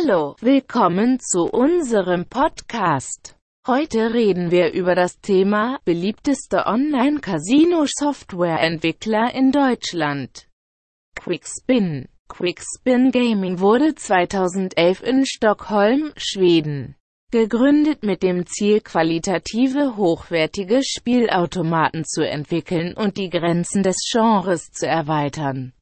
Hallo, willkommen zu unserem Podcast. Heute reden wir über das Thema beliebteste Online-Casino-Software-Entwickler in Deutschland. Quickspin. Quickspin Gaming wurde 2011 in Stockholm, Schweden, gegründet mit dem Ziel qualitative hochwertige Spielautomaten zu entwickeln und die Grenzen des Genres zu erweitern.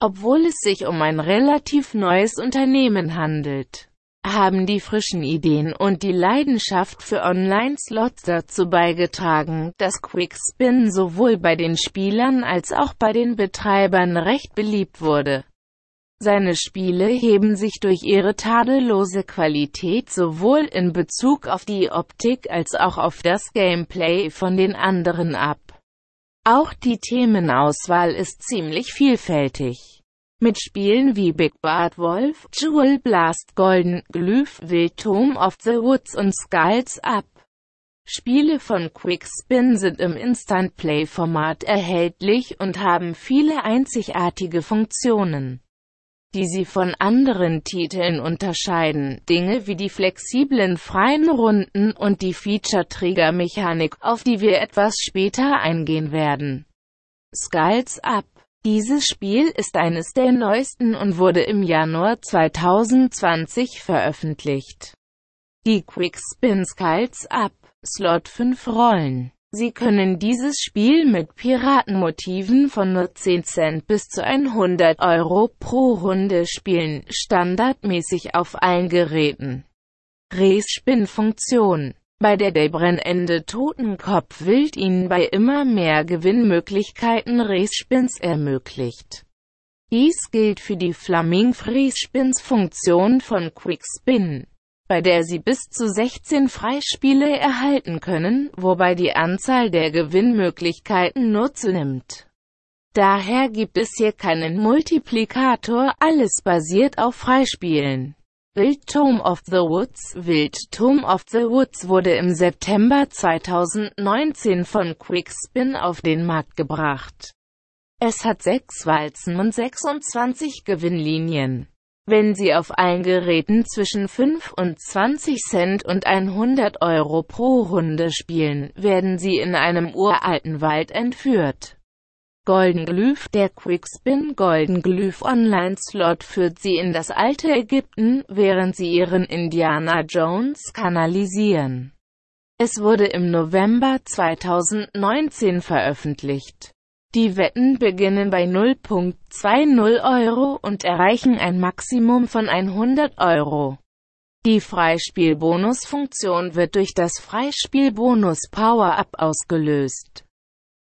Obwohl es sich um ein relativ neues Unternehmen handelt, haben die frischen Ideen und die Leidenschaft für Online-Slots dazu beigetragen, dass Quickspin sowohl bei den Spielern als auch bei den Betreibern recht beliebt wurde. Seine Spiele heben sich durch ihre tadellose Qualität sowohl in Bezug auf die Optik als auch auf das Gameplay von den anderen ab. Auch die Themenauswahl ist ziemlich vielfältig. Mit Spielen wie Big Bad Wolf, Jewel Blast Golden, Glyph, Wild Tomb of the Woods und Skulls Up. Spiele von Quickspin sind im Instant-Play-Format erhältlich und haben viele einzigartige Funktionen die sie von anderen Titeln unterscheiden, Dinge wie die flexiblen freien Runden und die Feature-Trigger-Mechanik, auf die wir etwas später eingehen werden. Skulls Up Dieses Spiel ist eines der neuesten und wurde im Januar 2020 veröffentlicht. Die Quickspin Skulls Up Slot 5 Rollen Sie können dieses Spiel mit Piratenmotiven von nur 10 Cent bis zu 100 Euro pro Runde spielen, standardmäßig auf allen Geräten. Resspin-Funktion bei der der brennende Totenkopf Wild Ihnen bei immer mehr Gewinnmöglichkeiten Resspins ermöglicht. Dies gilt für die Flaming-Frespins-Funktion von Quickspin bei der Sie bis zu 16 Freispiele erhalten können, wobei die Anzahl der Gewinnmöglichkeiten nur zunimmt. Daher gibt es hier keinen Multiplikator, alles basiert auf Freispielen. Wild Tomb of the Woods Wild Tomb of the Woods wurde im September 2019 von Quickspin auf den Markt gebracht. Es hat sechs Walzen und 26 Gewinnlinien. Wenn Sie auf allen Geräten zwischen 5 und 20 Cent und 100 Euro pro Runde spielen, werden Sie in einem uralten Wald entführt. Golden Glyph Der Quickspin Golden Glyph Online Slot führt Sie in das alte Ägypten, während Sie Ihren Indiana Jones kanalisieren. Es wurde im November 2019 veröffentlicht. Die Wetten beginnen bei 0.20 Euro und erreichen ein Maximum von 100 Euro. Die Freispielbonusfunktion wird durch das Freispielbonus Power-Up ausgelöst.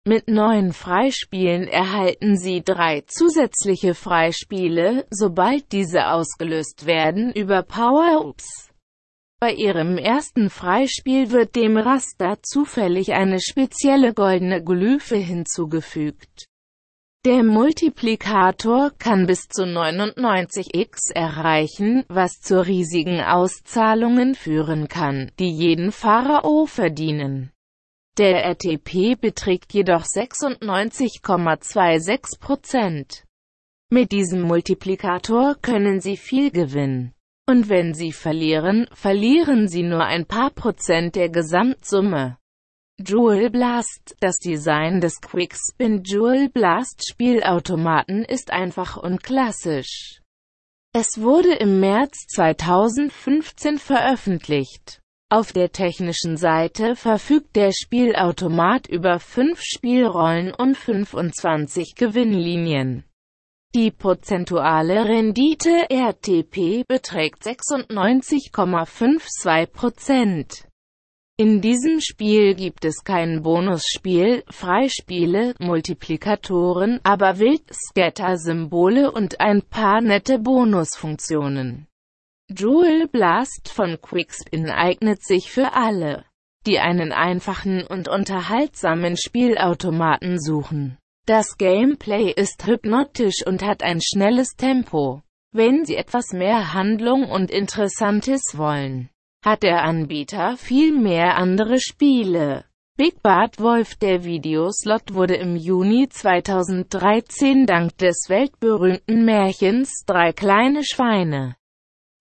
Mit neuen Freispielen erhalten Sie drei zusätzliche Freispiele, sobald diese ausgelöst werden, über Power-Ups. Bei ihrem ersten Freispiel wird dem Raster zufällig eine spezielle goldene Glyphe hinzugefügt. Der Multiplikator kann bis zu 99x erreichen, was zu riesigen Auszahlungen führen kann, die jeden Pharao verdienen. Der RTP beträgt jedoch 96,26%. Mit diesem Multiplikator können Sie viel gewinnen. Und wenn sie verlieren, verlieren sie nur ein paar Prozent der Gesamtsumme. Jewel Blast Das Design des Quickspin Jewel Blast Spielautomaten ist einfach und klassisch. Es wurde im März 2015 veröffentlicht. Auf der technischen Seite verfügt der Spielautomat über 5 Spielrollen und 25 Gewinnlinien. Die prozentuale Rendite RTP beträgt 96,52%. In diesem Spiel gibt es kein Bonusspiel, Freispiele, Multiplikatoren, aber Wild-Scatter-Symbole und ein paar nette Bonusfunktionen. Jewel Blast von Quickspin eignet sich für alle, die einen einfachen und unterhaltsamen Spielautomaten suchen. Das Gameplay ist hypnotisch und hat ein schnelles Tempo. Wenn Sie etwas mehr Handlung und Interessantes wollen, hat der Anbieter viel mehr andere Spiele. Big Bad Wolf Der Videoslot wurde im Juni 2013 dank des weltberühmten Märchens Drei kleine Schweine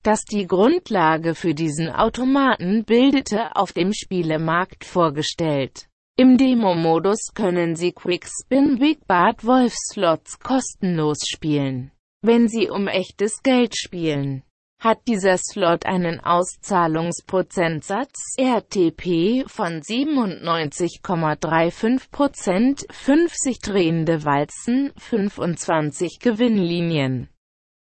das die Grundlage für diesen Automaten bildete, auf dem Spielemarkt vorgestellt. Im Demo-Modus können Sie Quickspin Big Bad Wolf Slots kostenlos spielen. Wenn Sie um echtes Geld spielen, hat dieser Slot einen Auszahlungsprozentsatz RTP von 97,35%, 50 drehende Walzen, 25 Gewinnlinien.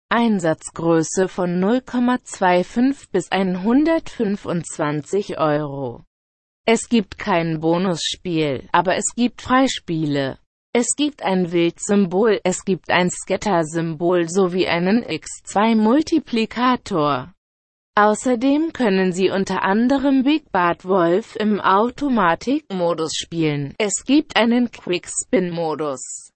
Einsatzgröße von 0,25 bis 125 Euro. Es gibt kein Bonusspiel, aber es gibt Freispiele. Es gibt ein Wildsymbol, es gibt ein Scatter-Symbol sowie einen X2-Multiplikator. Außerdem können Sie unter anderem Big Bad Wolf im Automatik-Modus spielen. Es gibt einen Quick-Spin-Modus.